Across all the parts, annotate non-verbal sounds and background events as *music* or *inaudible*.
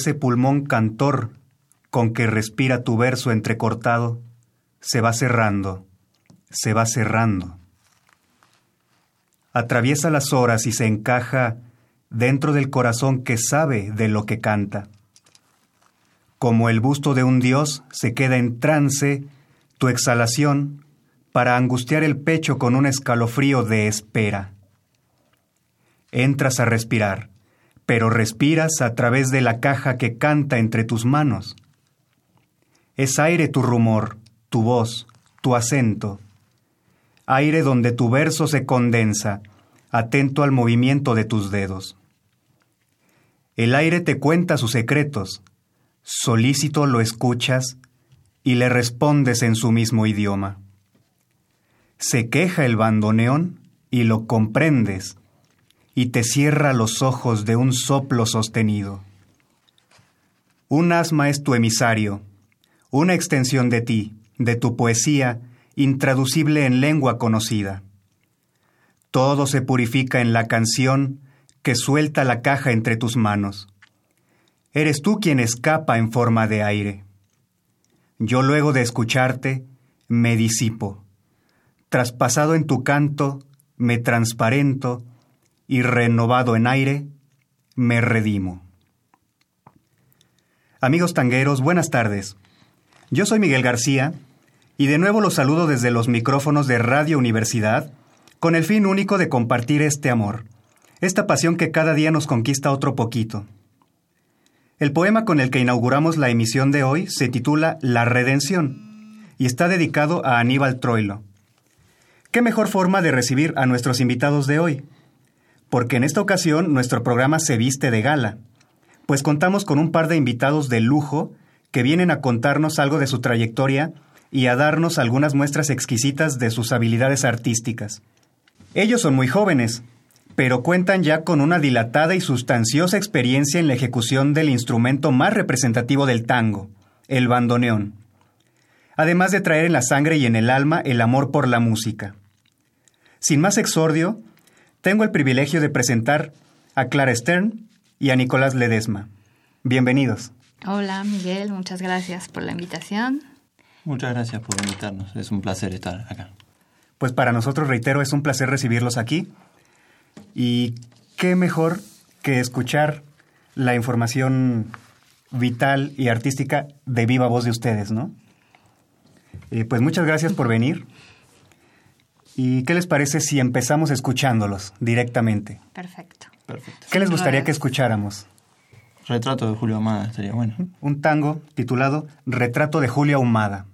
Ese pulmón cantor con que respira tu verso entrecortado, se va cerrando, se va cerrando. Atraviesa las horas y se encaja dentro del corazón que sabe de lo que canta. Como el busto de un dios se queda en trance tu exhalación para angustiar el pecho con un escalofrío de espera. Entras a respirar pero respiras a través de la caja que canta entre tus manos. Es aire tu rumor, tu voz, tu acento, aire donde tu verso se condensa, atento al movimiento de tus dedos. El aire te cuenta sus secretos, solícito lo escuchas y le respondes en su mismo idioma. Se queja el bandoneón y lo comprendes, y te cierra los ojos de un soplo sostenido. Un asma es tu emisario, una extensión de ti, de tu poesía, intraducible en lengua conocida. Todo se purifica en la canción que suelta la caja entre tus manos. Eres tú quien escapa en forma de aire. Yo luego de escucharte, me disipo. Traspasado en tu canto, me transparento y renovado en aire, me redimo. Amigos tangueros, buenas tardes. Yo soy Miguel García y de nuevo los saludo desde los micrófonos de Radio Universidad con el fin único de compartir este amor, esta pasión que cada día nos conquista otro poquito. El poema con el que inauguramos la emisión de hoy se titula La Redención y está dedicado a Aníbal Troilo. ¿Qué mejor forma de recibir a nuestros invitados de hoy? Porque en esta ocasión nuestro programa se viste de gala, pues contamos con un par de invitados de lujo que vienen a contarnos algo de su trayectoria y a darnos algunas muestras exquisitas de sus habilidades artísticas. Ellos son muy jóvenes, pero cuentan ya con una dilatada y sustanciosa experiencia en la ejecución del instrumento más representativo del tango, el bandoneón, además de traer en la sangre y en el alma el amor por la música. Sin más exordio, tengo el privilegio de presentar a Clara Stern y a Nicolás Ledesma. Bienvenidos. Hola Miguel, muchas gracias por la invitación. Muchas gracias por invitarnos, es un placer estar acá. Pues para nosotros, reitero, es un placer recibirlos aquí. Y qué mejor que escuchar la información vital y artística de viva voz de ustedes, ¿no? Eh, pues muchas gracias por venir. ¿Y qué les parece si empezamos escuchándolos directamente? Perfecto. Perfecto. ¿Qué les gustaría que escucháramos? Retrato de Julio Ahumada estaría bueno. Un tango titulado Retrato de Julio Ahumada.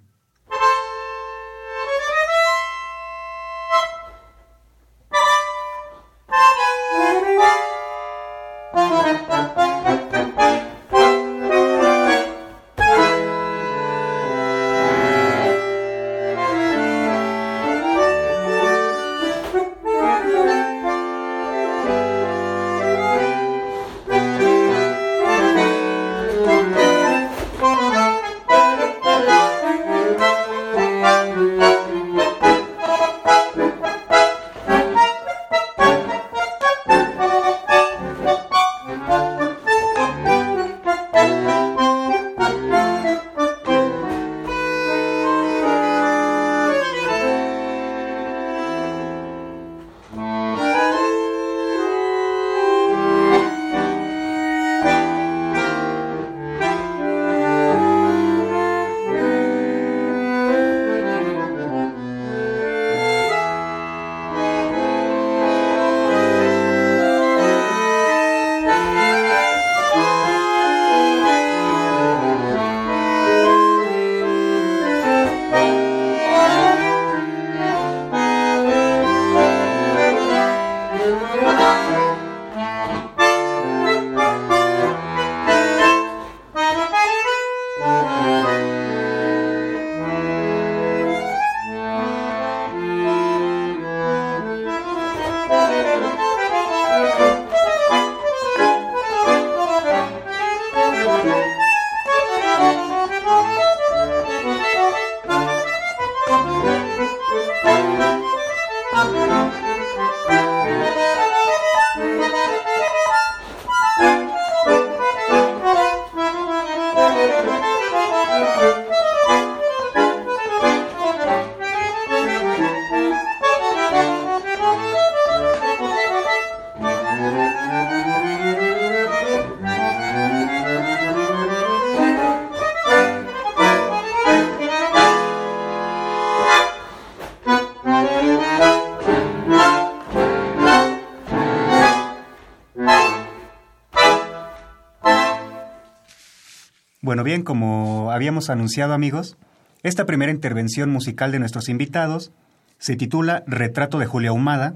Habíamos anunciado amigos, esta primera intervención musical de nuestros invitados se titula Retrato de Julia Humada,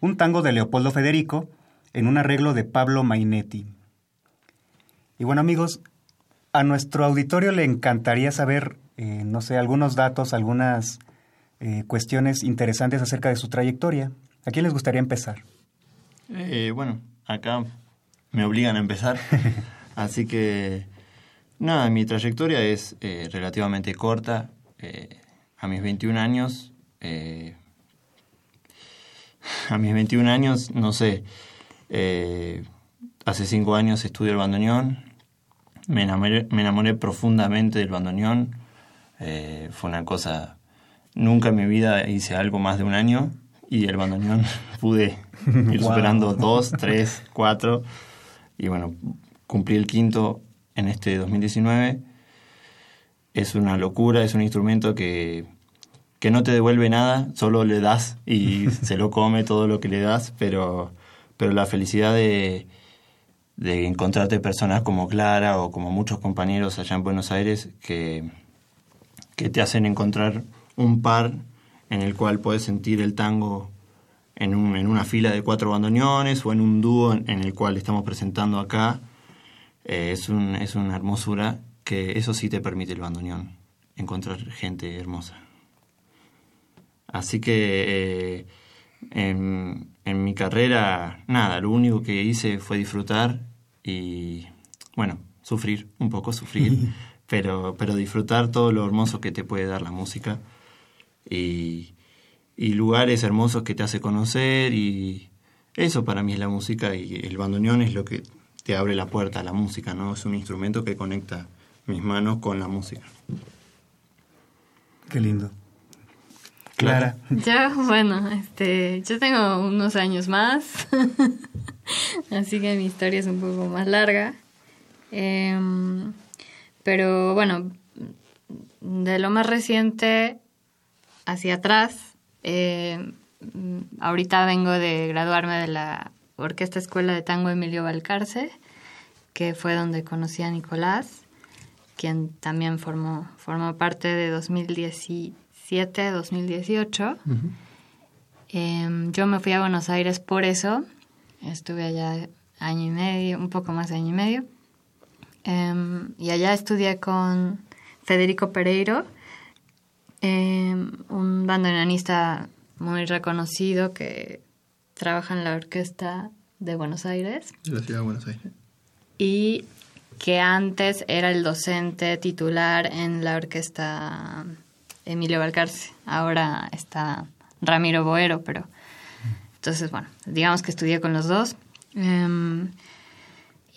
un tango de Leopoldo Federico en un arreglo de Pablo Mainetti. Y bueno amigos, a nuestro auditorio le encantaría saber, eh, no sé, algunos datos, algunas eh, cuestiones interesantes acerca de su trayectoria. ¿A quién les gustaría empezar? Eh, bueno, acá me obligan a empezar, *laughs* así que Nada, mi trayectoria es eh, relativamente corta. Eh, a mis 21 años, eh, *laughs* a mis 21 años, no sé, hace 5 años estudié el bandoneón, me enamoré, me enamoré profundamente del bandoneón, fue una cosa, nunca en mi vida hice algo más de un año y el bandoneón *laughs* pude ir *laughs* superando dos, tres, cuatro y bueno, cumplí el quinto en este 2019 es una locura, es un instrumento que, que no te devuelve nada, solo le das y *laughs* se lo come todo lo que le das, pero, pero la felicidad de, de encontrarte personas como Clara o como muchos compañeros allá en Buenos Aires que, que te hacen encontrar un par en el cual puedes sentir el tango en, un, en una fila de cuatro bandoneones o en un dúo en el cual estamos presentando acá eh, es, un, es una hermosura que eso sí te permite el bandoneón, encontrar gente hermosa. Así que eh, en, en, mi carrera, nada, lo único que hice fue disfrutar y, bueno, sufrir, un poco sufrir, *laughs* pero, pero disfrutar todo lo hermoso que te puede dar la música y, y lugares hermosos que te hace conocer y eso para mí es la música y el bandoneón es lo que te abre la puerta a la música, ¿no? Es un instrumento que conecta mis manos con la música. Qué lindo. Clara. Ya, bueno, este, yo tengo unos años más, *laughs* así que mi historia es un poco más larga. Em, pero bueno, de lo más reciente hacia atrás, em, ahorita vengo de graduarme de la Orquesta Escuela de Tango Emilio Valcarce, que fue donde conocí a Nicolás, quien también formó, formó parte de 2017-2018. Em, yo me fui a Buenos Aires por eso, estuve allá año y medio, un poco más de año y medio, em, y allá estudié con Federico Pereiro, em, un bandoneonista muy reconocido que trabaja en la orquesta de Buenos Aires. De la ciudad de Buenos Aires. Y que antes era el docente titular en la orquesta Emilio Valcarce. Ahora está Ramiro Boero, pero entonces, bueno, digamos que estudié con los dos. Em,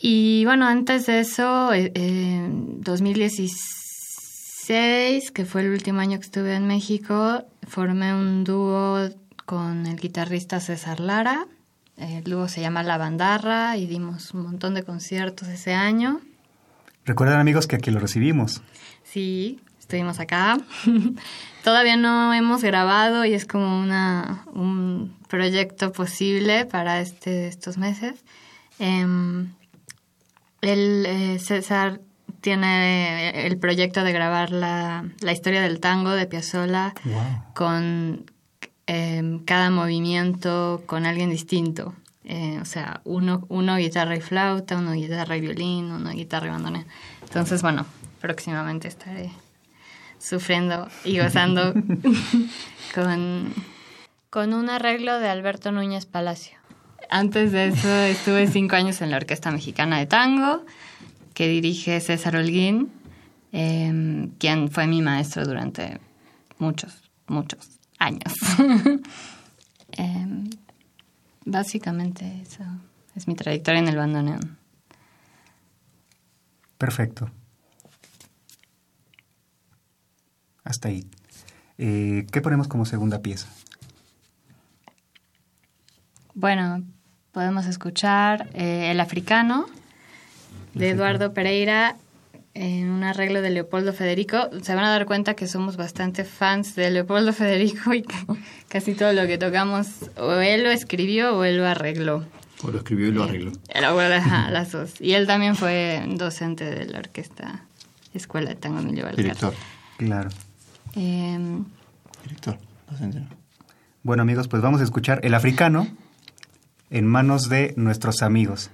y bueno, antes de eso, eh, en 2016, que fue el último año que estuve en México, formé un dúo con el guitarrista César Lara. El dúo se llama La Bandarra y dimos un montón de conciertos ese año. Recuerden amigos que aquí lo recibimos. Sí, estuvimos acá. *laughs* Todavía no hemos grabado y es como una, un proyecto posible para este, estos meses. Eh, el, eh, César tiene el proyecto de grabar la, la historia del tango de Piazzolla con Em, cada movimiento con alguien distinto. Eh, o sea, uno, uno guitarra y flauta, uno guitarra y violín, uno guitarra y bandoneón. Entonces, bueno, próximamente estaré sufriendo y gozando *laughs* con, con un arreglo de Alberto Núñez Palacio. Antes de eso estuve cinco años en la Orquesta Mexicana de Tango, que dirige César Holguín, em, quien fue mi maestro durante muchos, muchos años. *laughs* Em, básicamente eso es mi trayectoria en el bandoneón. Perfecto. Hasta ahí. Eh, ¿Qué ponemos como segunda pieza? Bueno, podemos escuchar eh, El Africano de Eduardo Pereira en un arreglo de Leopoldo Federico. Se van a dar cuenta que somos bastante fans de Leopoldo Federico y que casi todo lo que tocamos o él lo escribió o él lo arregló. O lo escribió y lo arregló. Eh, bueno, ajá, *laughs* las dos. Y él también fue docente de la orquesta Escuela de Tango Emilio. Director. Claro. Em, Director. Docente, no. Bueno amigos, pues vamos a escuchar El Africano en manos de nuestros amigos.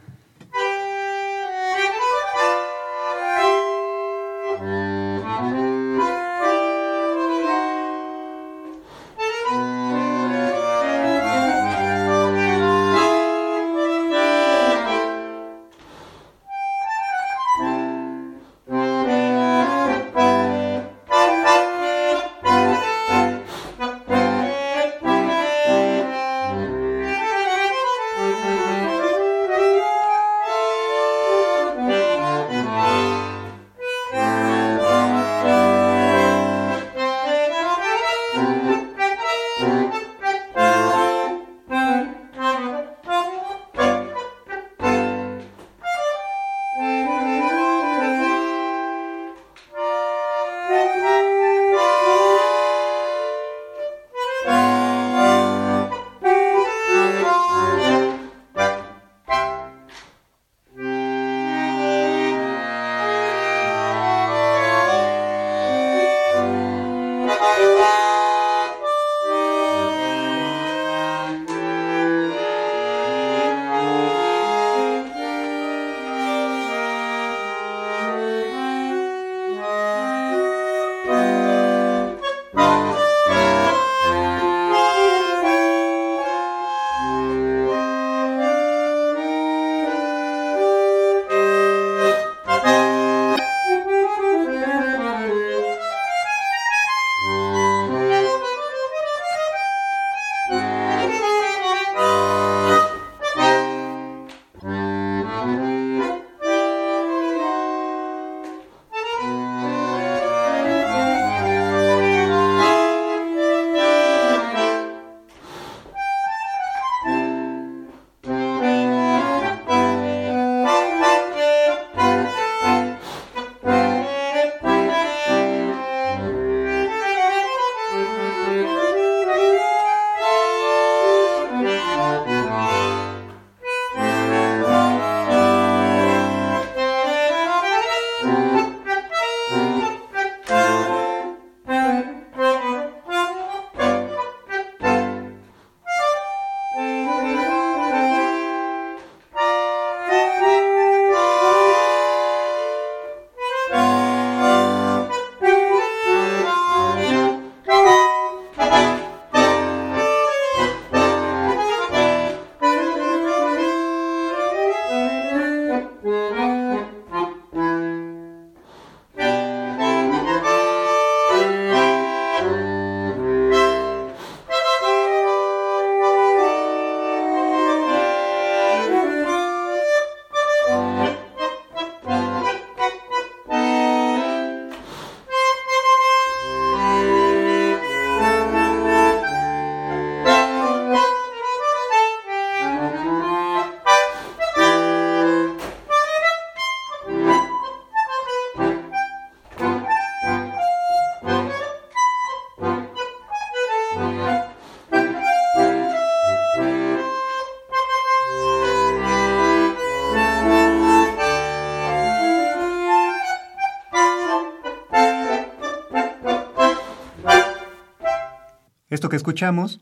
Esto que escuchamos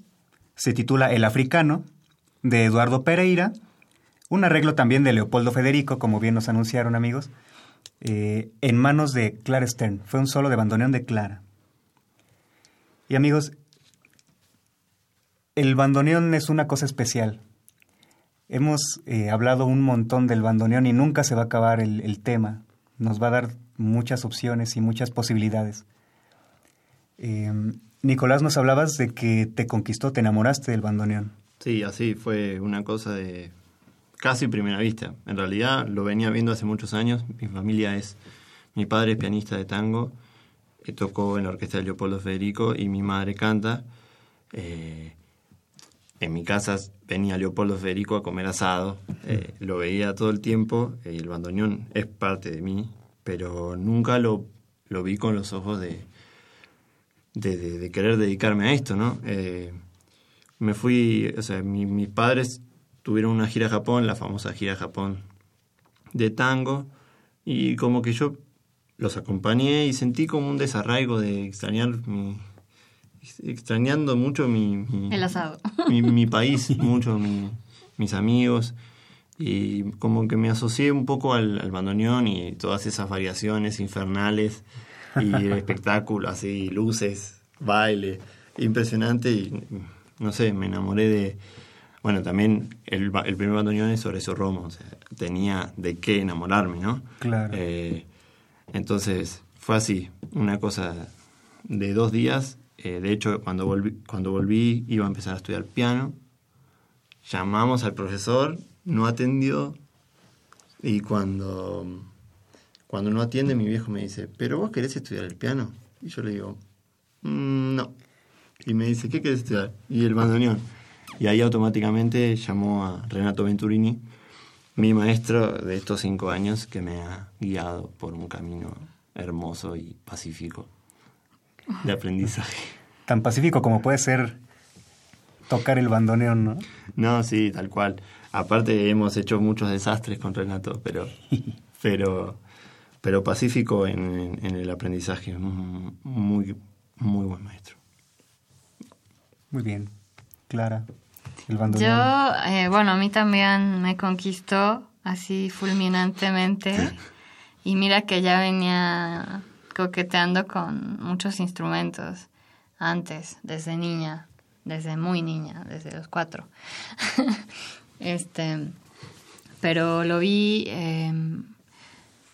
se titula El Africano, de Eduardo Pereira, un arreglo también de Leopoldo Federico, como bien nos anunciaron amigos, eh, en manos de Clara Stern. Fue un solo de bandoneón de Clara. Y amigos, el bandoneón es una cosa especial. Hemos eh, hablado un montón del bandoneón y nunca se va a acabar el, tema. Nos va a dar muchas opciones y muchas posibilidades. Eh, Nicolás, nos hablabas de que te conquistó, te enamoraste del bandoneón. Sí, así fue una cosa de casi primera vista. En realidad lo venía viendo hace muchos años. Mi familia es, mi padre es pianista de tango, que tocó en la orquesta de Leopoldo Federico y mi madre canta. Eh, en mi casa venía Leopoldo Federico a comer asado, eh, lo veía todo el tiempo, y el bandoneón es parte de mí, pero nunca lo, lo vi con los ojos de, de, querer dedicarme a esto, ¿no? Eh, me fui, o sea, mis padres tuvieron una gira a Japón, la famosa gira a Japón de tango, y como que yo los acompañé y sentí como un desarraigo de extrañar mi, extrañando mucho mi, el asado. *laughs* mi, país mucho mis amigos. Y como que me asocié un poco al, al bandoneón y todas esas variaciones infernales y el *laughs* espectáculo así luces baile impresionante y no sé me enamoré de bueno también el, el primer bandoneón es sobre eso Romo o sea, tenía de qué enamorarme no claro. Eh, entonces fue así, una cosa de dos días. Eh, de hecho, cuando volví, cuando volví iba a empezar a estudiar piano. Llamamos al profesor, no atendió. Y cuando, cuando no atiende, mi viejo me dice, ¿pero vos querés estudiar el piano? Y yo le digo, mm, no. Y me dice, ¿qué querés estudiar? Y el bandoneón. Y ahí automáticamente llamó a Renato Venturini, mi maestro de estos cinco años que me ha guiado por un camino hermoso y pacífico de aprendizaje. Tan pacífico como puede ser tocar el bandoneón, ¿no? No, sí, tal cual. Aparte hemos hecho muchos desastres con Renato, pero, *laughs* pero, pero pacífico en, en el aprendizaje. Muy, muy buen maestro. Muy bien. Clara. Yo, eh, bueno, a mí también me conquistó así fulminantemente. Y mira que ya venía coqueteando con muchos instrumentos antes, desde niña, desde muy niña, desde los cuatro. *laughs* este, pero lo vi em,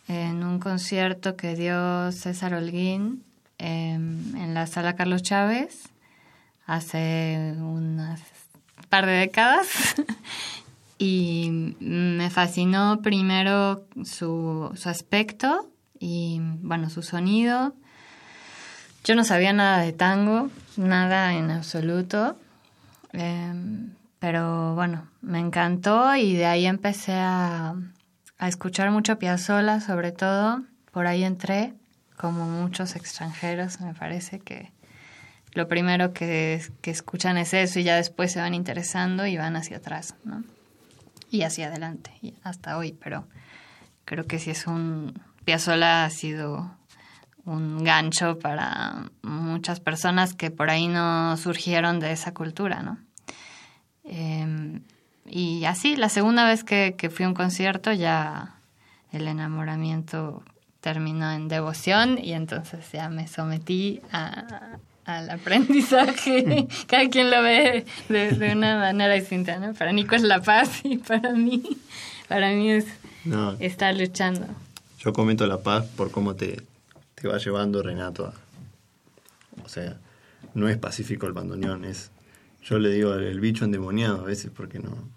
en un concierto que dio César Holguín em, en la sala Carlos Chávez hace unas par de décadas. *laughs* y me fascinó primero su, su aspecto y, bueno, su sonido. Yo no sabía nada de tango, nada en absoluto. Em, pero bueno, me encantó y de ahí empecé a, a escuchar mucho Piazzolla, sobre todo. Por ahí entré, como muchos extranjeros, me parece que lo primero que, escuchan es eso y ya después se van interesando y van hacia atrás, ¿no? Y hacia adelante, y hasta hoy, pero creo que sí es un... Piazzolla ha sido un gancho para muchas personas que por ahí no surgieron de esa cultura, ¿no? Em, y así, la segunda vez que, que fui a un concierto ya el enamoramiento terminó en devoción y entonces ya me sometí a, al aprendizaje. *laughs* Cada quien lo ve de, una manera distinta, ¿no? Para Nico es la paz y para mí, para mí es estar luchando. Yo comento la paz por cómo te, te va llevando Renato O sea, no es pacífico el bandoneón, es... Yo le digo el bicho endemoniado a veces porque no,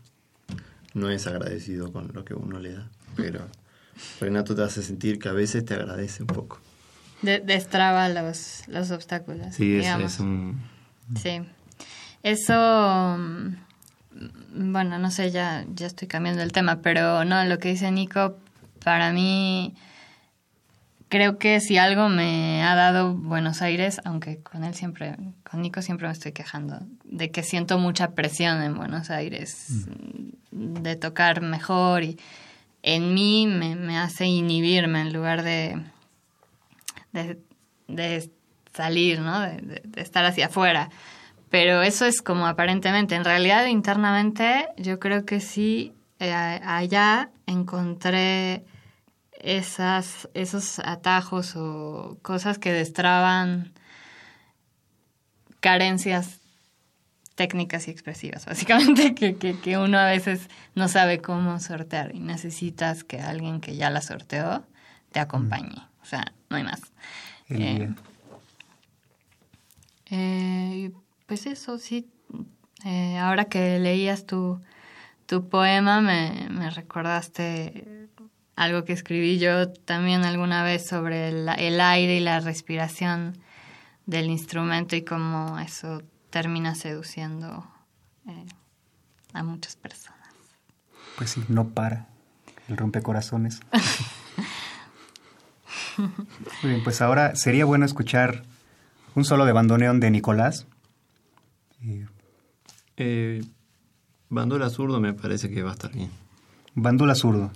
no es agradecido con lo que uno le da. Pero Renato te hace sentir que a veces te agradece un poco destraba los, los obstáculos. Sí, eso es un... Sí. Eso, mm, bueno, no sé, ya, ya estoy cambiando el tema, pero no, lo que dice Nico, para mí, creo que si algo me ha dado Buenos Aires, aunque con él siempre, con Nico siempre me estoy quejando, de que siento mucha presión en Buenos Aires, mm. de tocar mejor y en mí me, me hace inhibirme en lugar de de, salir, ¿no? De, estar hacia afuera. Pero eso es como aparentemente. En realidad, internamente, yo creo que sí, eh, allá encontré esas, esos atajos o cosas que destraban carencias técnicas y expresivas, *laughs* básicamente, que, que, que, uno a veces no sabe cómo sortear y necesitas que alguien que ya la sorteó te acompañe. O sea, no hay más. Eh, eh, pues eso, sí. Eh, ahora que leías tu, tu poema, me, me, recordaste algo que escribí yo también alguna vez sobre el, el aire y la respiración del instrumento y cómo eso termina seduciendo a muchas personas. Pues sí, no para el rompecorazones. *laughs* Muy bien, pues ahora sería bueno escuchar un solo de bandoneón de Nicolás. Eh, bandola zurdo me parece que va a estar bien. Bandola zurdo.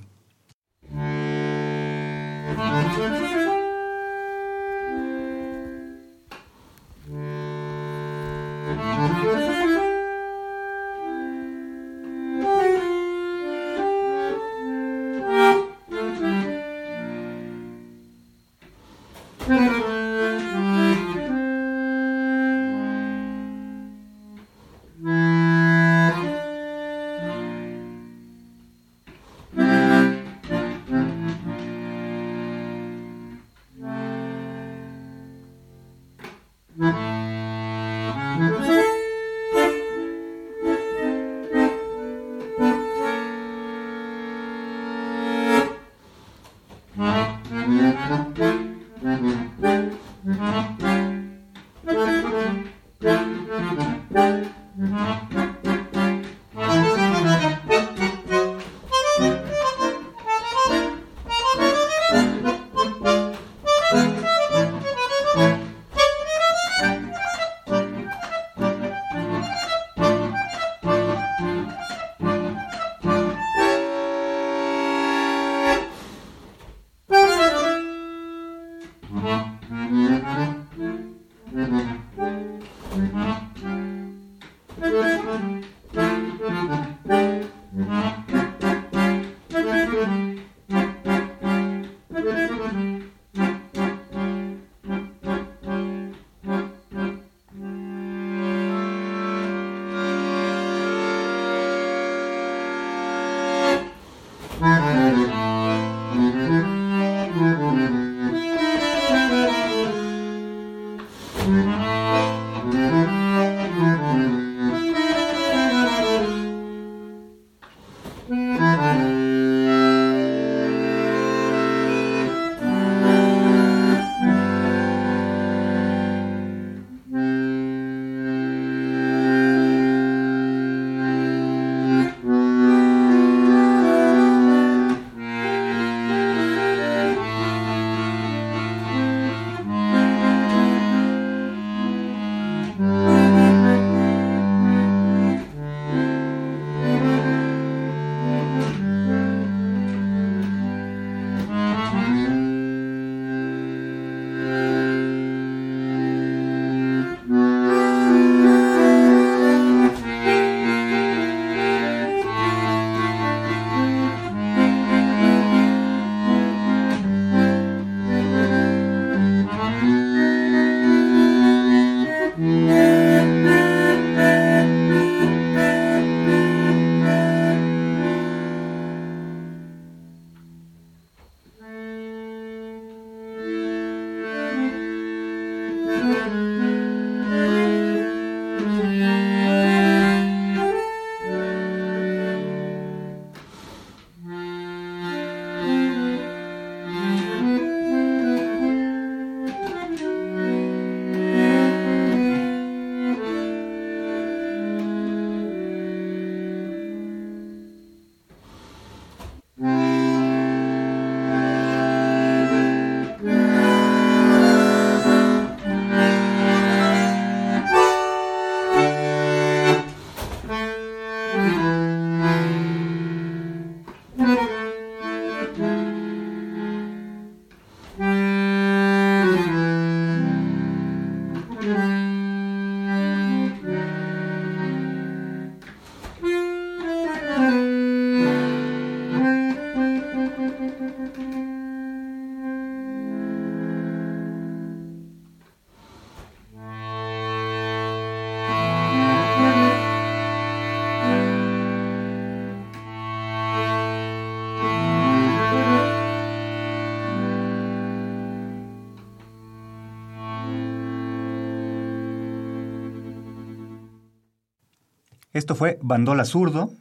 Esto fue Bandola Zurdo,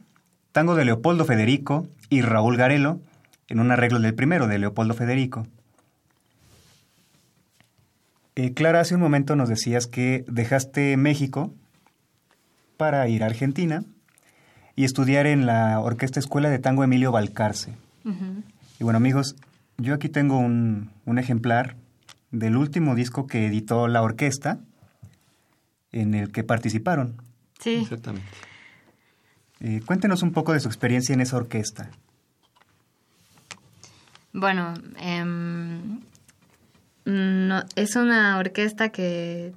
tango de Leopoldo Federico y Raúl Garelo, en un arreglo del primero de Leopoldo Federico. Eh, Clara, hace un momento nos decías que dejaste México para ir a Argentina y estudiar en la Orquesta Escuela de Tango Emilio Balcarce. Y bueno, amigos, yo aquí tengo un, un ejemplar del último disco que editó la orquesta en el que participaron. Sí. Exactamente. Eh, cuéntenos un poco de su experiencia en esa orquesta. Bueno, em, no, es una orquesta que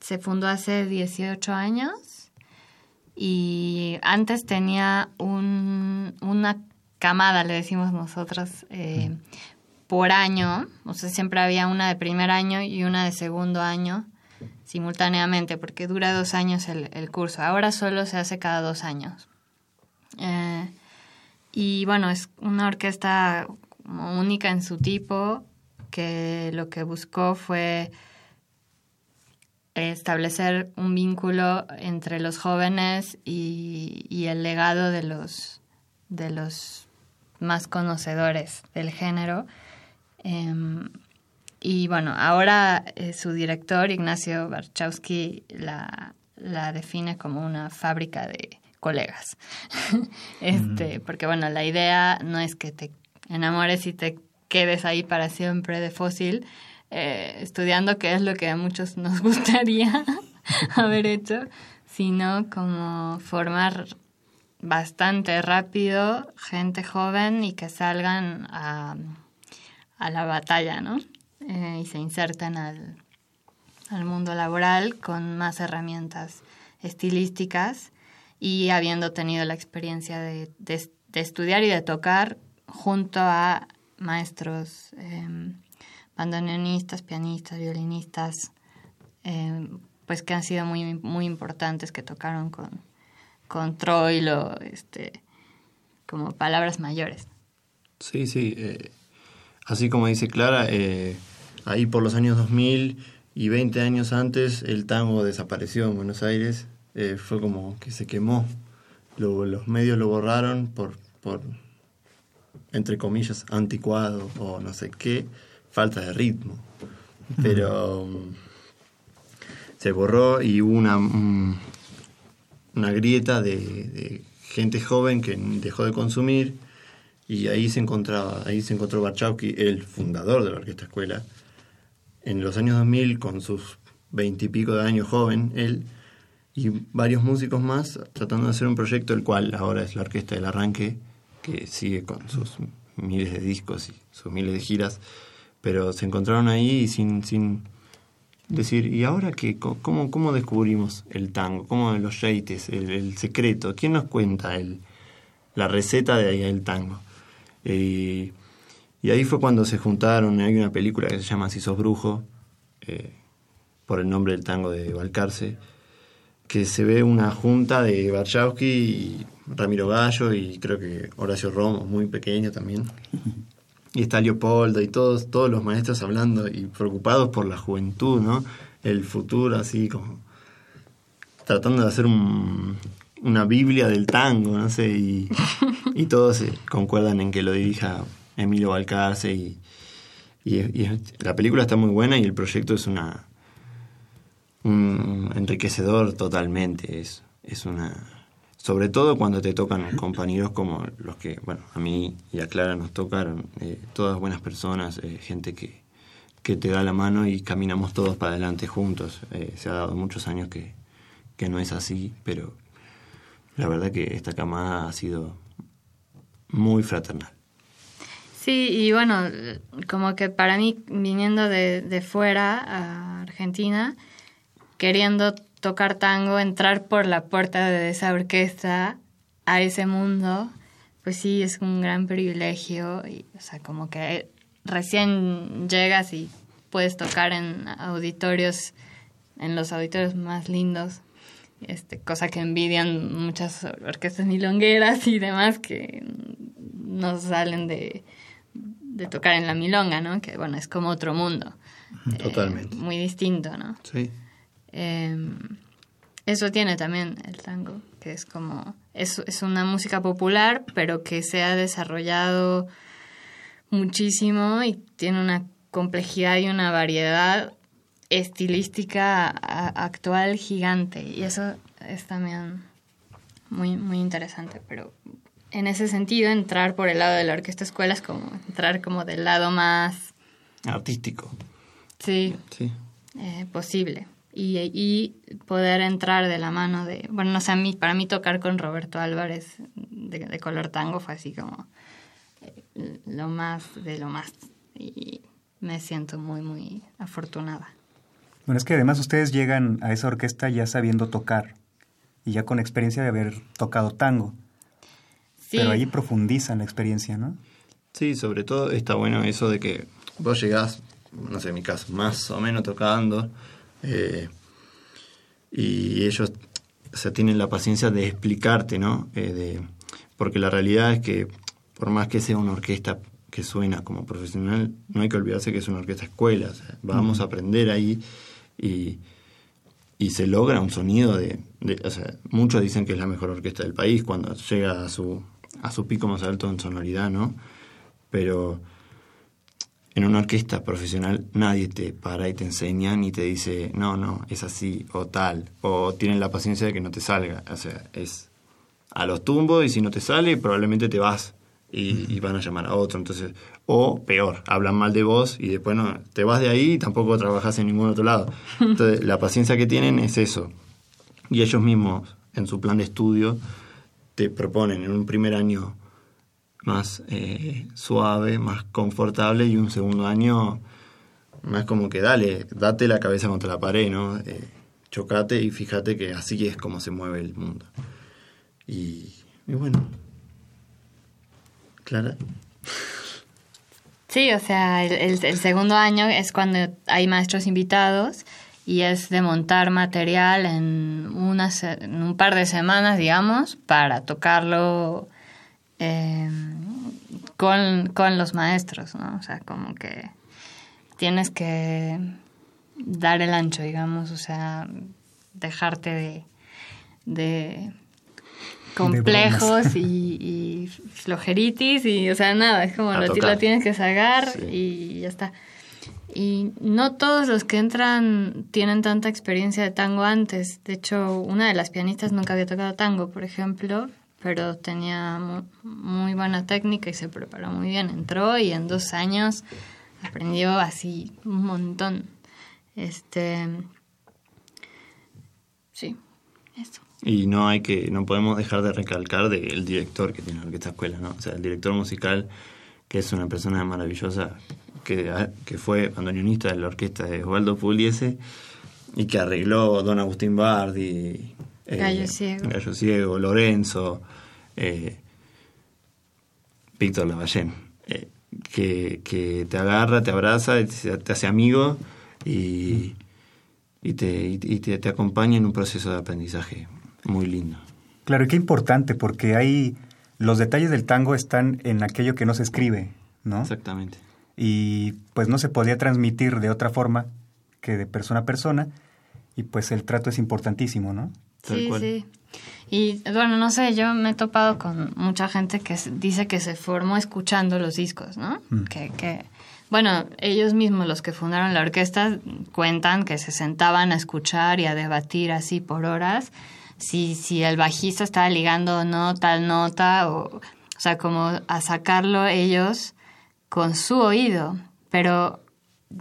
se fundó hace 18 años y antes tenía un, una camada, le decimos nosotros, eh, por año. O sea, siempre había una de primer año y una de segundo año simultáneamente, porque dura dos años el, el curso. Ahora solo se hace cada dos años. Eh, y bueno, es una orquesta única en su tipo, que lo que buscó fue establecer un vínculo entre los jóvenes y, y el legado de los, de los más conocedores del género. Em, y bueno, ahora eh, su director, Ignacio Barchowski, la, la define como una fábrica de colegas. *laughs* este, Porque bueno, la idea no es que te enamores y te quedes ahí para siempre de fósil, eh, estudiando, que es lo que a muchos nos *laughs* gustaría *laughs* haber hecho, sino como formar bastante rápido gente joven y que salgan a, a la batalla, ¿no? Eh, y se insertan al, al mundo laboral con más herramientas estilísticas y habiendo tenido la experiencia de, de, estudiar y de tocar junto a maestros eh, bandoneonistas, pianistas, violinistas, eh, pues que han sido muy, muy importantes, que tocaron con, con Troilo, este, como palabras mayores. Sí, sí. Eh, así como dice Clara, eh, ahí por los años 2000 y 20 años antes el tango desapareció en Buenos Aires. Eh, fue como que se quemó. Lo, los medios lo borraron por, por, entre comillas, anticuado o no sé qué, falta de ritmo. Pero um, se borró y hubo una, um, una grieta de, de, gente joven que dejó de consumir y ahí se encontraba, ahí se encontró Barchowski, el fundador de la orquesta escuela, en los años 2000 con sus veintipico de años joven, él y varios músicos más tratando de hacer un proyecto el cual ahora es la Orquesta del Arranque, que sigue con sus miles de discos y sus miles de giras, pero se encontraron ahí sin, sin decir, ¿y ahora qué? ¿Cómo, cómo descubrimos el tango? ¿Cómo los yates? El, secreto? ¿Quién nos cuenta el, la receta del tango? Eh, y ahí fue cuando se juntaron, hay una película que se llama Si sos brujo, eh, por el nombre del tango de Balcarce, que se ve una junta de Barchowski y Ramiro Gallo y creo que Horacio Romo, muy pequeño también. Y está Leopoldo y todos, todos los maestros hablando y preocupados por la juventud, ¿no? El futuro, así como tratando de hacer un, una Biblia del tango, no sé, y, y todos concuerdan en que lo dirija Emilio Balcarce y, y, y, la película está muy buena y el proyecto es una un enriquecedor totalmente, es, es una sobre todo cuando te tocan compañeros como los que, bueno, a mí y a Clara nos tocaron, eh, todas buenas personas, eh, gente que, que te da la mano y caminamos todos para adelante juntos. Eh, se ha dado muchos años que, que no es así, pero la verdad que esta camada ha sido muy fraternal. Sí, y bueno, como que para mí, viniendo de, de fuera a Argentina, queriendo tocar tango, entrar por la puerta de esa orquesta a ese mundo, pues sí, es un gran privilegio. Y, o sea, como que recién llegas y puedes tocar en auditorios, en los auditorios más lindos, este, cosa que envidian muchas orquestas milongueras y demás que no salen de, de tocar en la milonga, ¿no? Que bueno, es como otro mundo. Totalmente. Eh, muy distinto, ¿no? Sí. Eh, eso tiene también el tango, que es como, es, es una música popular, pero que se ha desarrollado muchísimo y tiene una complejidad y una variedad estilística actual gigante. Y eso es también muy, muy interesante, pero en ese sentido entrar por el lado de la orquesta escuela es como entrar como del lado más Artístico. sí, Sí. eh, posible y, y poder entrar de la mano de bueno no sé a mí para mí tocar con Roberto Álvarez de, de color tango fue así como eh, lo más de lo más y me siento muy muy afortunada. Bueno, es que además ustedes llegan a esa orquesta ya sabiendo tocar y ya con experiencia de haber tocado tango, sí. Pero ahí profundizan la experiencia, ¿no? Sí, sobre todo está bueno eso de que vos llegás, no sé, en mi caso, más o menos tocando, eh, y ellos o sea, tienen la paciencia de explicarte, ¿no? Eh, de, porque la realidad es que, por más que sea una orquesta que suena como profesional, no hay que olvidarse que es una orquesta escuela, o sea, vamos a aprender ahí y, y se logra un sonido de, de- o sea, muchos dicen que es la mejor orquesta del país cuando llega a su, a su pico más alto en sonoridad, ¿no? Pero en una orquesta profesional nadie te para y te enseña ni te dice, no, no, es así o tal, o tienen la paciencia de que no te salga, o sea, es a los tumbos y si no te sale probablemente te vas y, y van a llamar a otro, entonces, o peor, hablan mal de vos y después no, te vas de ahí y tampoco trabajas en ningún otro lado. *laughs* Entonces, la paciencia que tienen es eso. Y ellos mismos, en su plan de estudio, te proponen en un primer año más eh, suave, más confortable y un segundo año más como que dale, date la cabeza contra la pared, ¿no? Eh, chocate y fíjate que así es como se mueve el mundo. Y, bueno, Clara. Sí, o sea, el, el- segundo año es cuando hay maestros invitados y es de montar material en, una se- en un par de semanas, digamos, para tocarlo eh, con, con los maestros, ¿no? O sea, como que tienes que dar el ancho, digamos, o sea, dejarte de, de complejos y, y flojeritis y, o sea, nada, es como lo, lo tienes que sacar Sí. y ya está. Y no todos los que entran tienen tanta experiencia de tango antes. De hecho, una de las pianistas nunca había tocado tango, por ejemplo, pero tenía mu- muy buena técnica y se preparó muy bien. Entró y en dos años aprendió así un montón. Este. Sí, eso. Y no hay que, no podemos dejar de recalcar del director que tiene la orquesta escuela, ¿no? O sea, el director musical, que es una persona maravillosa, que, que fue bandoneonista de la orquesta de Osvaldo Pugliese y que arregló Don Agustín Bardi, Gallo Ciego. Gallo Ciego, Lorenzo, eh, Víctor Lavallén, eh, que, que te agarra, te abraza, te, te hace amigo y, y, te, y te, te acompaña en un proceso de aprendizaje muy lindo. Claro, y qué importante, porque hay los detalles del tango están en aquello que no se escribe, ¿no? Exactamente. Y pues no se podía transmitir de otra forma que de persona a persona, y pues el trato es importantísimo, ¿no? Sí, cual. sí. Y bueno, no sé, yo me he topado con mucha gente que dice que se formó escuchando los discos, ¿no? Mm. Que, que, bueno, ellos mismos, los que fundaron la orquesta, cuentan que se sentaban a escuchar y a debatir así por horas si, si el bajista estaba ligando o no tal nota, o, o sea, como a sacarlo ellos con su oído. Pero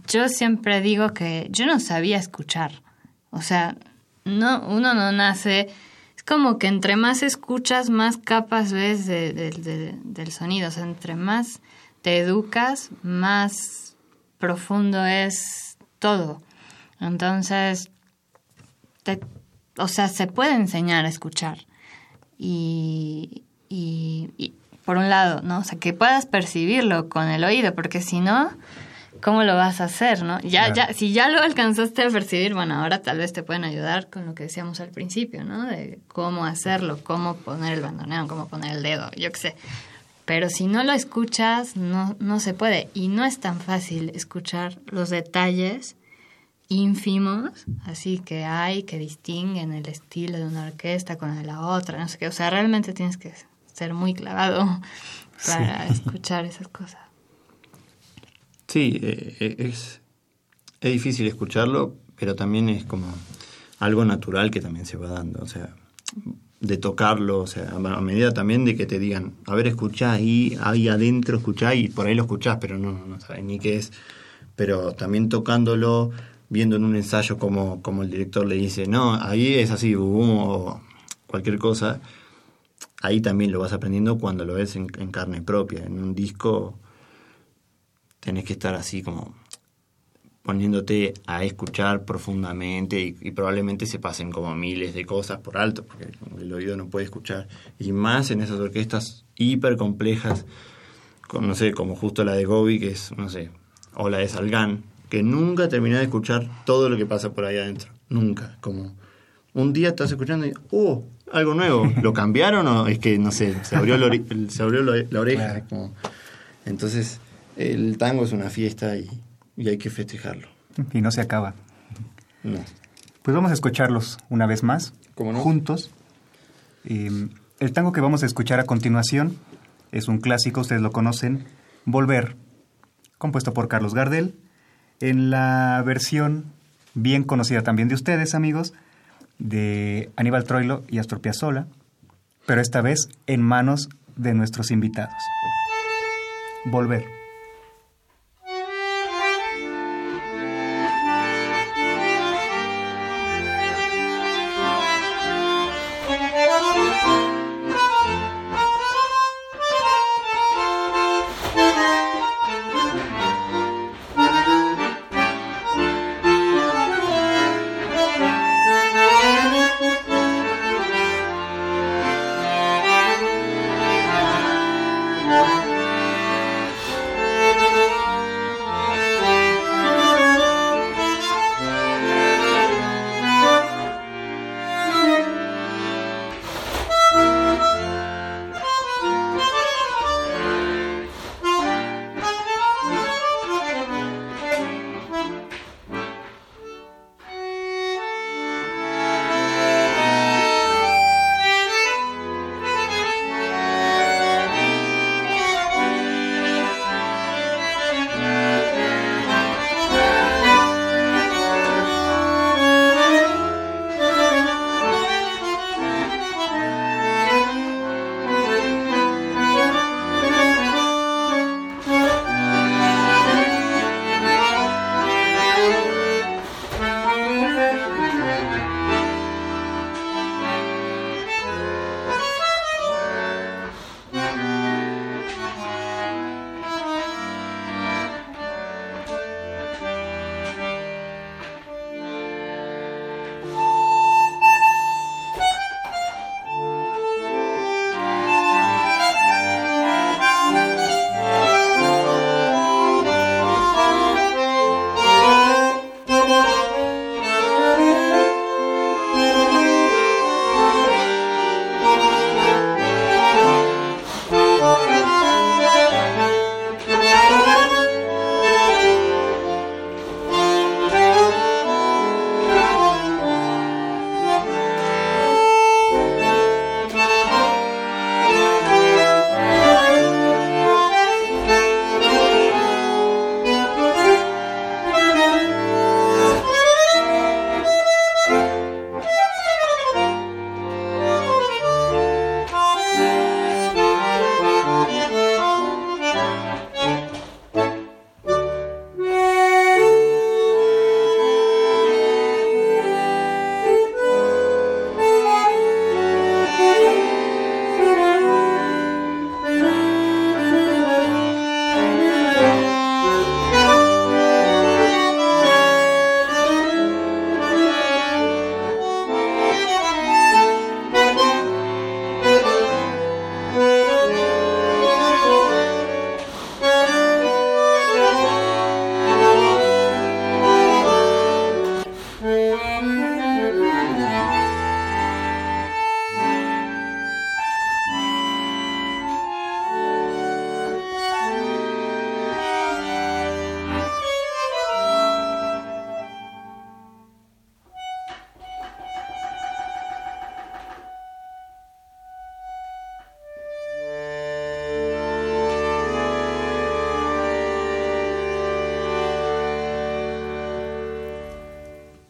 yo siempre digo que yo no sabía escuchar. O sea, no, uno no nace. Es como que entre más escuchas, más capas ves de- de- de- del sonido. O sea, entre más te educas, más profundo es todo. Entonces, te- o sea, se puede enseñar a escuchar. Y, y, y por un lado, ¿no? O sea, que puedas percibirlo con el oído, porque si no, ¿cómo lo vas a hacer, no? Ya, Claro. ya, si ya lo alcanzaste a percibir, bueno, ahora tal vez te pueden ayudar con lo que decíamos al principio, ¿no? De cómo hacerlo, cómo poner el bandoneón, cómo poner el dedo, yo qué sé. Pero si no lo escuchas, no, no se puede. Y no es tan fácil escuchar los detalles ínfimos, así que hay que distinguen el estilo de una orquesta con el de la otra, no sé qué. O sea, realmente tienes que ser muy clavado para escuchar esas cosas. Sí, eh, eh, es, es difícil escucharlo, pero también es como algo natural que también se va dando. O sea, de tocarlo, o sea, a medida también de que te digan, a ver, escuchá ahí, ahí adentro, escuchá y por ahí lo escuchás, pero no, no sabes ni qué es. Pero también tocándolo, viendo en un ensayo como, como el director le dice, no, ahí es así, o cualquier cosa, ahí también lo vas aprendiendo cuando lo ves en, en carne propia. En un disco tenés que estar así como poniéndote a escuchar profundamente y, probablemente se pasen como miles de cosas por alto, porque el oído no puede escuchar. Y más en esas orquestas hiper complejas, como, no sé, como justo la de Gobi, que es, no sé, o la de Salgan, que nunca terminé de escuchar todo lo que pasa por ahí adentro. Nunca. Como un día estás escuchando y, oh, algo nuevo. *laughs* ¿Lo cambiaron o es que, no sé, se abrió, se abrió la oreja? Entonces, el tango es una fiesta y y hay que festejarlo. Y no se acaba. No. Pues vamos a escucharlos una vez más, ¿Cómo no? juntos. el tango que vamos a escuchar a continuación es un clásico, ustedes lo conocen, Volver, compuesto por Carlos Gardel, en la versión bien conocida también de ustedes, amigos, de Aníbal Troilo y Astor Piazzolla, pero esta vez en manos de nuestros invitados. Volver.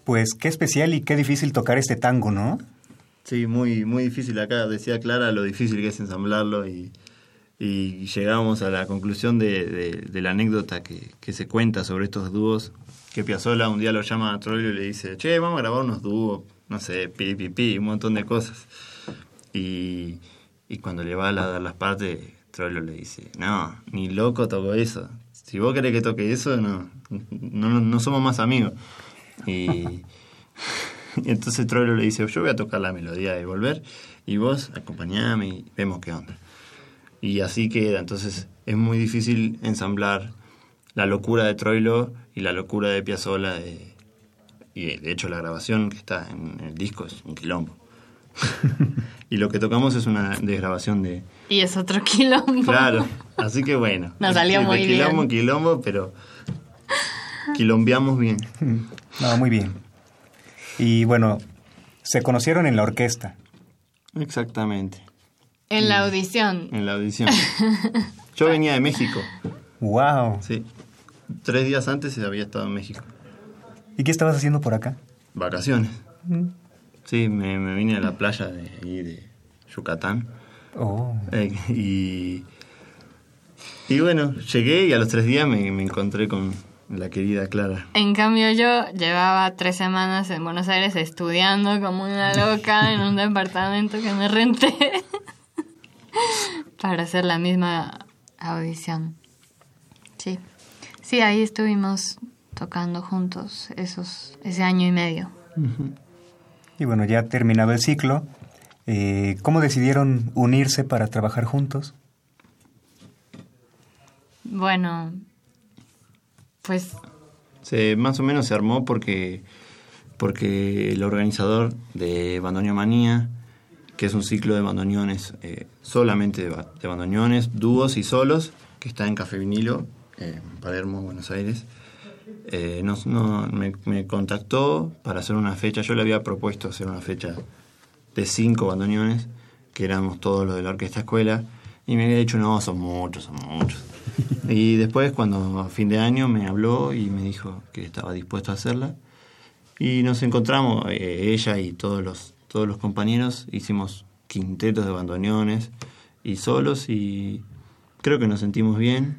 Pues qué especial y qué difícil tocar este tango, ¿no? Sí, muy, muy difícil acá. Decía Clara lo difícil que es ensamblarlo y, y llegamos a la conclusión de, la anécdota que, se cuenta sobre estos dúos. Que Piazzolla un día lo llama a Troilo y le dice, che, vamos a grabar unos dúos, no sé, pi, pi, pi, un montón de cosas. Y, y cuando le va a dar las partes, Troilo le dice, no, ni loco toco eso. Si vos querés que toque eso, no, no, no somos más amigos. Y... *laughs* Y entonces Troilo le dice, yo voy a tocar la melodía de Volver y vos acompañame y vemos qué onda. Y así queda. Entonces es muy difícil ensamblar la locura de Troilo y la locura de Piazzolla. De, y de hecho la grabación que está en el disco es un quilombo. *laughs* y lo que tocamos es una desgrabación de... Y es otro quilombo. Claro, así que bueno. Nos salió muy bien. Quilombo, quilombo, pero quilombeamos bien. *laughs* No, muy bien. Y bueno, se conocieron en la orquesta. Exactamente. En la audición. En la audición. *laughs* Yo venía de México. Wow. Sí. Tres días antes había estado en México. ¿Y qué estabas haciendo por acá? Vacaciones. Sí, me, vine a la playa de, de Yucatán. Oh. Eh, y, y bueno, llegué y a los tres días me, me encontré con, la querida Clara. En cambio yo llevaba tres semanas en Buenos Aires estudiando como una loca en un *laughs* departamento que me renté *laughs* para hacer la misma audición. Sí, sí, ahí estuvimos tocando juntos esos ese año y medio. Y bueno, ya terminado el ciclo, eh, ¿cómo decidieron unirse para trabajar juntos? Bueno, pues... Se, más o menos se armó porque, porque el organizador de Bandoneón Manía, que es un ciclo de bandoneones, eh, solamente de, bandoneones, dúos y solos, que está en Café Vinilo, en Palermo, Buenos Aires, eh, me, me, contactó para hacer una fecha. Yo le había propuesto hacer una fecha de cinco bandoneones, que éramos todos los de la orquesta escuela, y me había dicho, no, son muchos, son muchos. *laughs* Y después, cuando a fin de año me habló y me dijo que estaba dispuesto a hacerla, y nos encontramos, eh, ella y todos los, todos los compañeros, hicimos quintetos de bandoneones y solos, y creo que nos sentimos bien.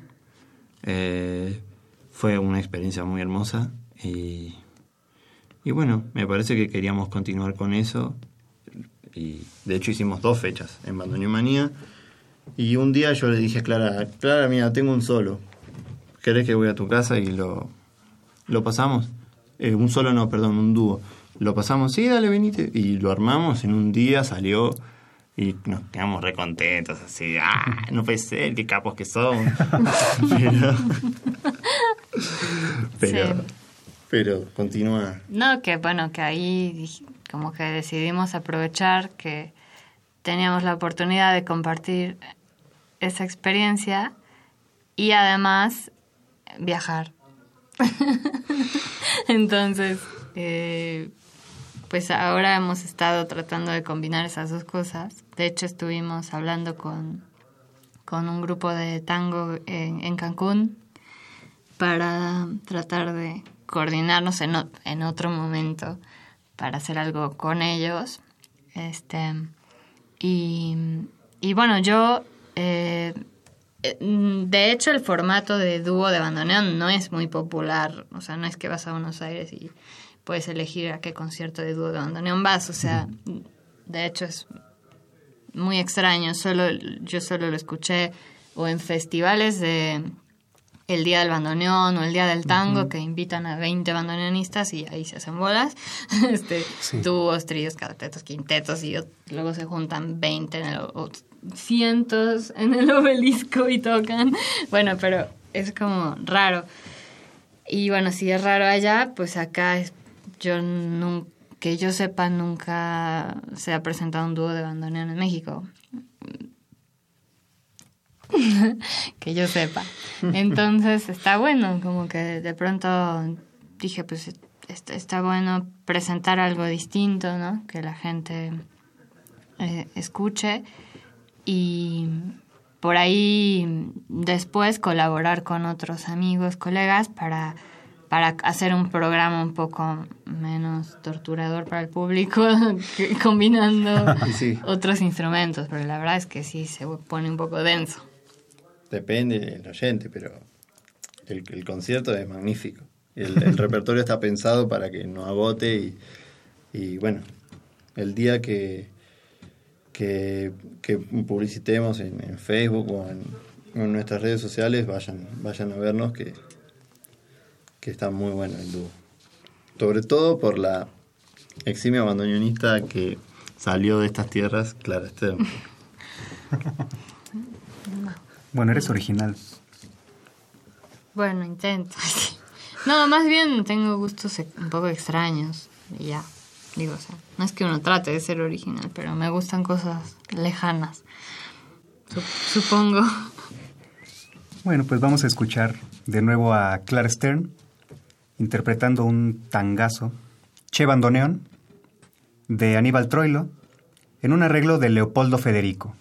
Eh, fue una experiencia muy hermosa y, y bueno, me parece que queríamos continuar con eso. Y de hecho hicimos dos fechas en Bandoneón Manía y un día yo le dije a Clara, Clara, mira, tengo un solo. ¿Querés que voy a tu casa y lo, lo pasamos? Eh, un solo no, perdón, un dúo. Lo pasamos, sí, dale, venite. Y lo armamos, en un día salió y nos quedamos recontentos, así, ah, no puede ser, qué capos que somos. *laughs* pero, pero, pero continúa. No, que bueno, que ahí como que decidimos aprovechar que teníamos la oportunidad de compartir esa experiencia y además viajar. *laughs* Entonces, eh, pues ahora hemos estado tratando de combinar esas dos cosas. De hecho, estuvimos hablando con, con un grupo de tango en, en Cancún para tratar de coordinarnos en, en otro momento para hacer algo con ellos. Este, y, y bueno, yo eh, de hecho, el formato de dúo de bandoneón no es muy popular. O sea, no es que vas a Buenos Aires y puedes elegir a qué concierto de dúo de bandoneón vas. O sea, de hecho es muy extraño. Solo, yo solo lo escuché o en festivales de el Día del Bandoneón o el Día del Tango, que invitan a 20 bandoneonistas y ahí se hacen bolas. *laughs* este, Dúos, tríos, cuartetos, quintetos y luego se juntan 20 en el, cientos en el obelisco y tocan. *laughs* Bueno, pero es como raro. Y bueno, si es raro allá, pues acá es, yo nunca, que yo sepa, nunca se ha presentado un dúo de bandoneón en México. *laughs* que yo sepa. Entonces está bueno, como que de pronto dije, pues está, bueno presentar algo distinto, ¿no? Que la gente eh, escuche y por ahí después colaborar con otros amigos, colegas para para hacer un programa un poco menos torturador para el público, *laughs* combinando Sí. otros instrumentos, pero la verdad es que sí se pone un poco denso. Depende del oyente, pero el, concierto es magnífico. El, repertorio está pensado para que no agote y, bueno, el día que, que, publicitemos en, Facebook o en, o en nuestras redes sociales, vayan, vayan a vernos que, que está muy bueno el dúo. Sobre todo por la eximia bandoneonista que salió de estas tierras, Clara Stern. *laughs* Bueno, eres original. Bueno, intento. *laughs* No, más bien tengo gustos un poco extraños. Y ya, digo, o sea, no es que uno trate de ser original, pero me gustan cosas lejanas. Sup- supongo. Bueno, pues vamos a escuchar de nuevo a Clara Stern interpretando un tangazo, Che Bandoneón, de Aníbal Troilo, en un arreglo de Leopoldo Federico.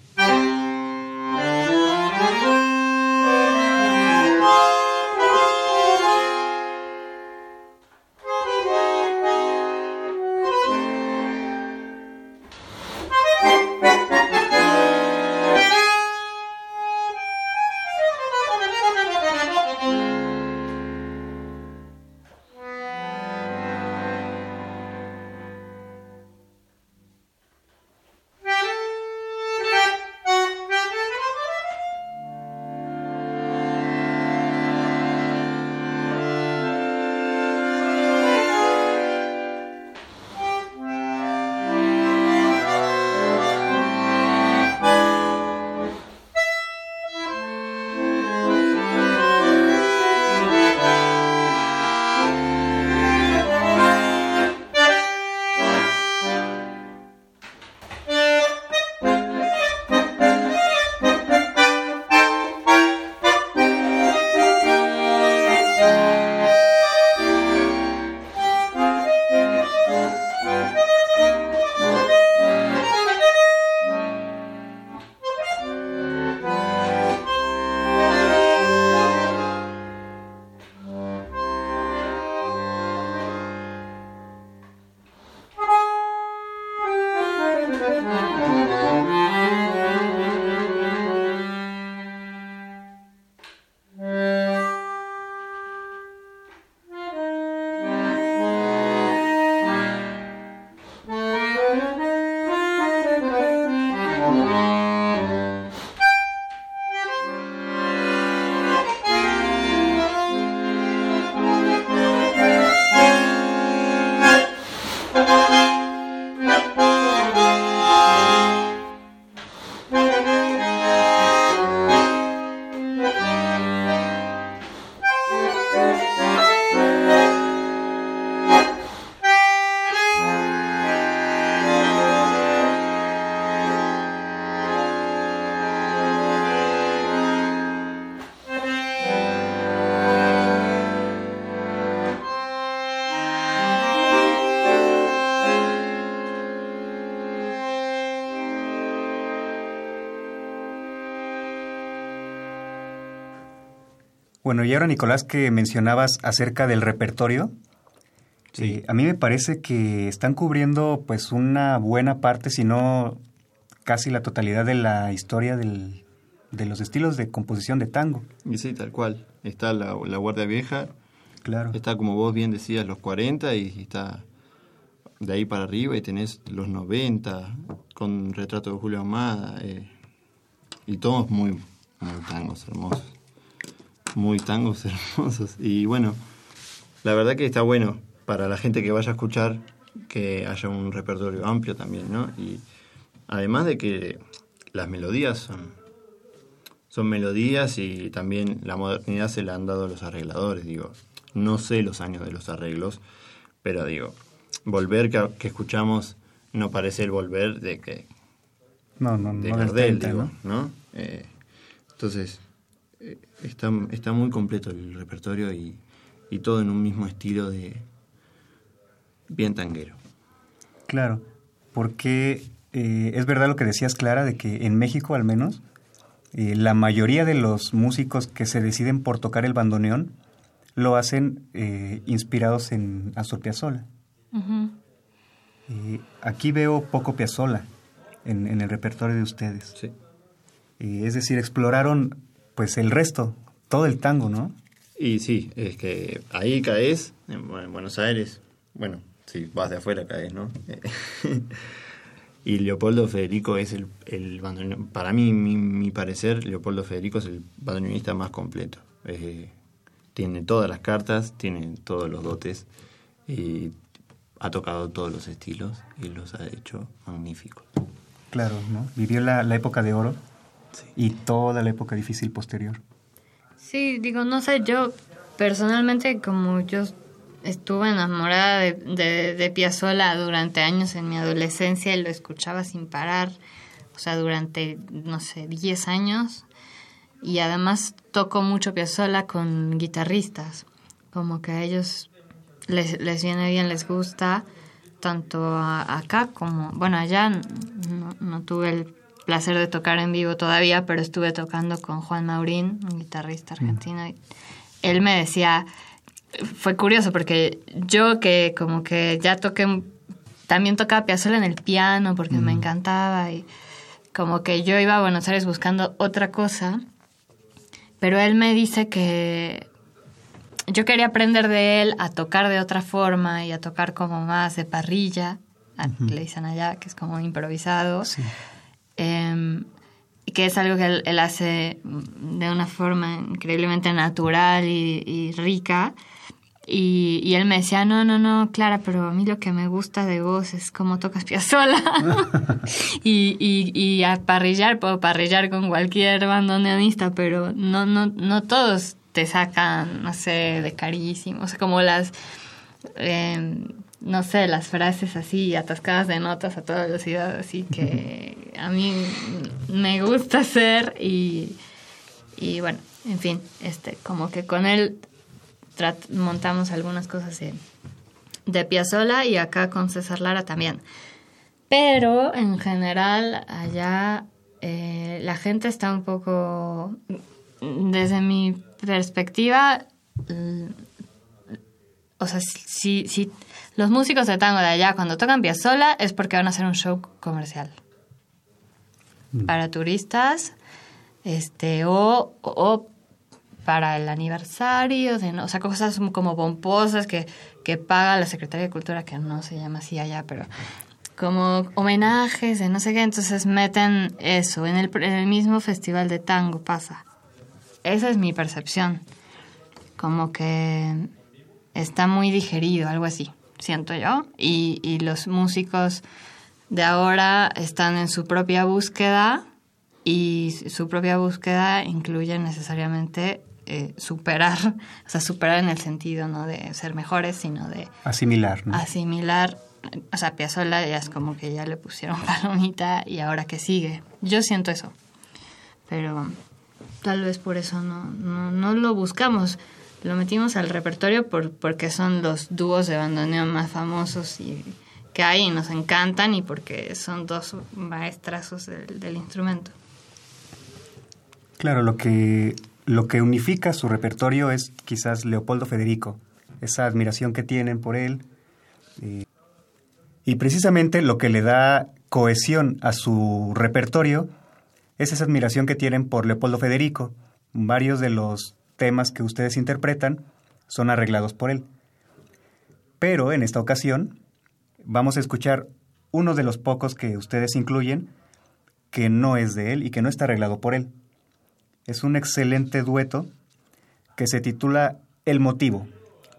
Bueno, y ahora Nicolás que mencionabas acerca del repertorio, Sí. eh, a mí me parece que están cubriendo pues una buena parte, si no casi la totalidad de la historia del- de los estilos de composición de tango. Y sí, tal cual. Está la, la Guardia Vieja, Claro. está como vos bien decías, los 40 y está de ahí para arriba y tenés los 90 con retrato de Julio Amada eh, y todos muy, muy tangos hermosos. Muy tangos *laughs* hermosos. Y bueno, la verdad que está bueno para la gente que vaya a escuchar que haya un repertorio amplio también, ¿no? Y además de que las melodías son son melodías y también la modernidad se la han dado los arregladores, digo. No sé los años de los arreglos, pero digo, volver que, que escuchamos no parece el volver de que No, no, de no del Gardel, 30, digo, ¿no? ¿no? Eh, entonces, está, está muy completo el repertorio y, y todo en un mismo estilo de bien tanguero. Claro, porque eh, es verdad lo que decías, Clara, de que en México al menos, eh, la mayoría de los músicos que se deciden por tocar el bandoneón, lo hacen eh, inspirados en Astor Piazzolla. Eh, aquí veo poco Piazzolla en, en, el repertorio de ustedes. Sí. Eh, es decir, exploraron pues el resto, todo el tango, ¿no? Y sí, es que ahí caes, en, Buenos Aires, bueno, si vas de afuera caes, ¿no? *laughs* y Leopoldo Federico es el, el para mí, mi, mi, parecer, Leopoldo Federico es el bandoneonista más completo. Eh, tiene todas las cartas, tiene todos los dotes y ha tocado todos los estilos y los ha hecho magníficos. Claro, ¿no? Vivió la, la época de oro sí. y toda la época difícil posterior. Sí, digo, no sé, yo personalmente como yo estuve enamorada de, de, de Piazzolla durante años en mi adolescencia y lo escuchaba sin parar, o sea, durante, no sé, 10 años. Y además toco mucho Piazzolla con guitarristas, como que a ellos les, les viene bien, les gusta, tanto a, acá como, bueno, allá no, no tuve el placer de tocar en vivo todavía, pero estuve tocando con Juan Maurín, un guitarrista argentino. Y él me decía, fue curioso porque yo que como que ya toqué, también tocaba Piazzolla en el piano porque mm. me encantaba y como que yo iba a Buenos Aires buscando otra cosa, pero él me dice que yo quería aprender de él a tocar de otra forma y a tocar como más de parrilla, uh -huh. le dicen allá, que es como improvisado. Sí. Eh, que es algo que él, él, hace de una forma increíblemente natural y, y rica. Y, y, él me decía, no, no, no, Clara, pero a mí lo que me gusta de vos es cómo tocas piazola. *laughs* y, y, y a parrillar, puedo parrillar con cualquier bandoneonista, pero no, no, no todos te sacan, no sé, de carísimo. O sea, como las... Eh, no sé, las frases así atascadas de notas a toda velocidad, así *laughs* que a mí me gusta hacer y, y bueno, en fin, este, como que con él montamos algunas cosas de, de Piazzolla y acá con César Lara también. Pero en general allá eh, la gente está un poco, desde mi perspectiva, o sea, si, si los músicos de tango de allá cuando tocan Piazzolla es porque van a hacer un show comercial. Mm. Para turistas, este, o, o para el aniversario, de, o sea, cosas como pomposas que, que paga la Secretaría de Cultura, que no se llama así allá, pero como homenajes de no sé qué, entonces meten eso. En el, en el mismo festival de tango pasa. Esa es mi percepción. Como que está muy digerido, algo así siento yo, y, y los músicos de ahora están en su propia búsqueda y su propia búsqueda incluye necesariamente eh, superar, *laughs* o sea, superar en el sentido no de ser mejores, sino de asimilar, ¿no? asimilar. O sea, Piazzolla ya es como que ya le pusieron *laughs* palomita y ahora que sigue. Yo siento eso, pero tal vez por eso no, no, no lo buscamos lo metimos al repertorio por, porque son los dúos de bandoneón más famosos y que hay y nos encantan y porque son dos maestrazos del, instrumento. Claro, lo que, lo que unifica su repertorio es quizás Leopoldo Federico, esa admiración que tienen por él. Eh, y precisamente lo que le da cohesión a su repertorio es esa admiración que tienen por Leopoldo Federico. Varios de los temas que ustedes interpretan son arreglados por él. Pero en esta ocasión vamos a escuchar uno de los pocos que ustedes incluyen que no es de él y que no está arreglado por él. Es un excelente dueto que se titula El motivo,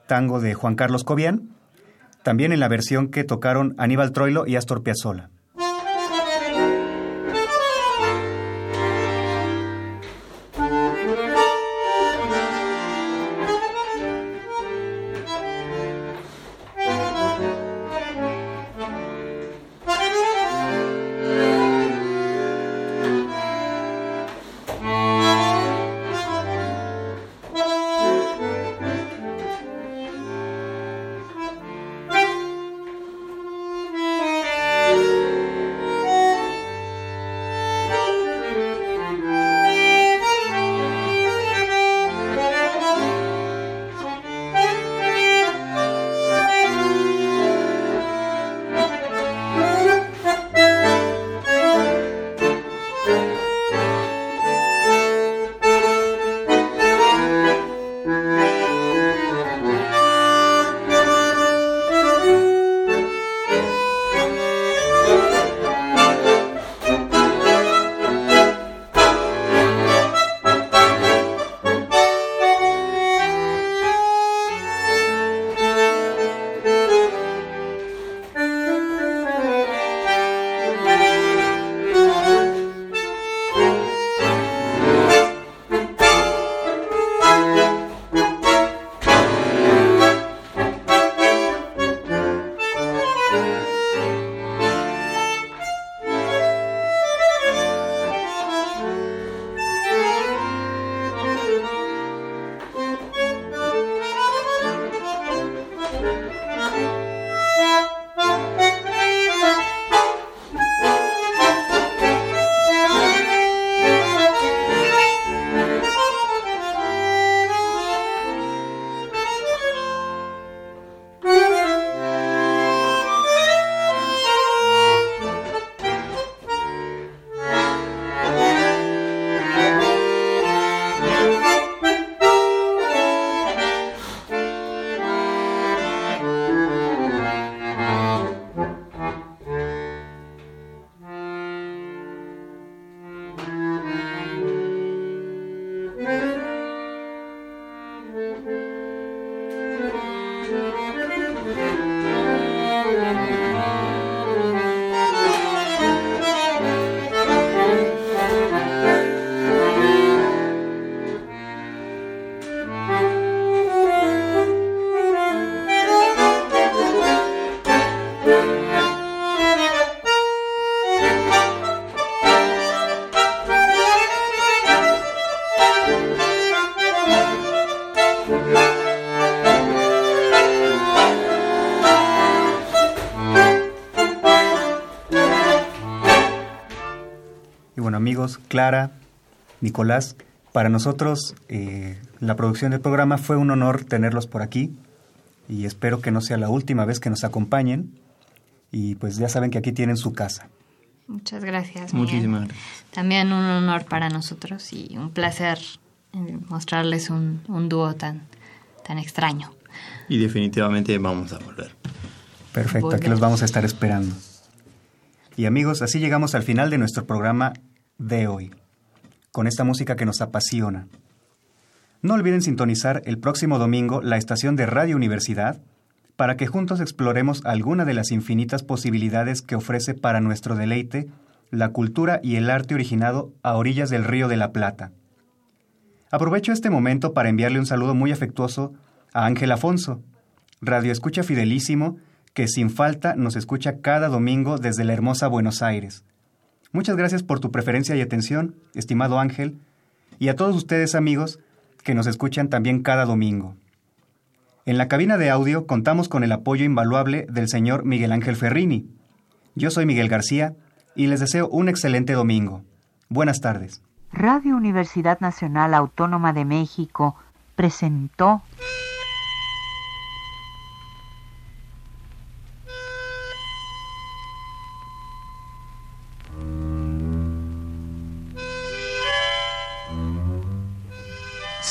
tango de Juan Carlos Cobian, también en la versión que tocaron Aníbal Troilo y Astor Piazzolla. Clara, Nicolás, para nosotros eh, la producción del programa fue un honor tenerlos por aquí y espero que no sea la última vez que nos acompañen y pues ya saben que aquí tienen su casa. Muchas gracias. Muchísimas gracias. También un honor para nosotros y un placer eh, mostrarles un, un dúo tan, tan extraño. Y definitivamente vamos a volver. Perfecto, aquí los vamos a estar esperando. Y amigos, así llegamos al final de nuestro programa de hoy, con esta música que nos apasiona. No olviden sintonizar el próximo domingo la estación de Radio Universidad para que juntos exploremos alguna de las infinitas posibilidades que ofrece para nuestro deleite la cultura y el arte originado a orillas del Río de la Plata. Aprovecho este momento para enviarle un saludo muy afectuoso a Ángel Afonso, radio escucha fidelísimo, que sin falta nos escucha cada domingo desde la hermosa Buenos Aires. Muchas gracias por tu preferencia y atención, estimado Ángel, y a todos ustedes amigos que nos escuchan también cada domingo. En la cabina de audio contamos con el apoyo invaluable del señor Miguel Ángel Ferrini. Yo soy Miguel García y les deseo un excelente domingo. Buenas tardes. Radio Universidad Nacional Autónoma de México presentó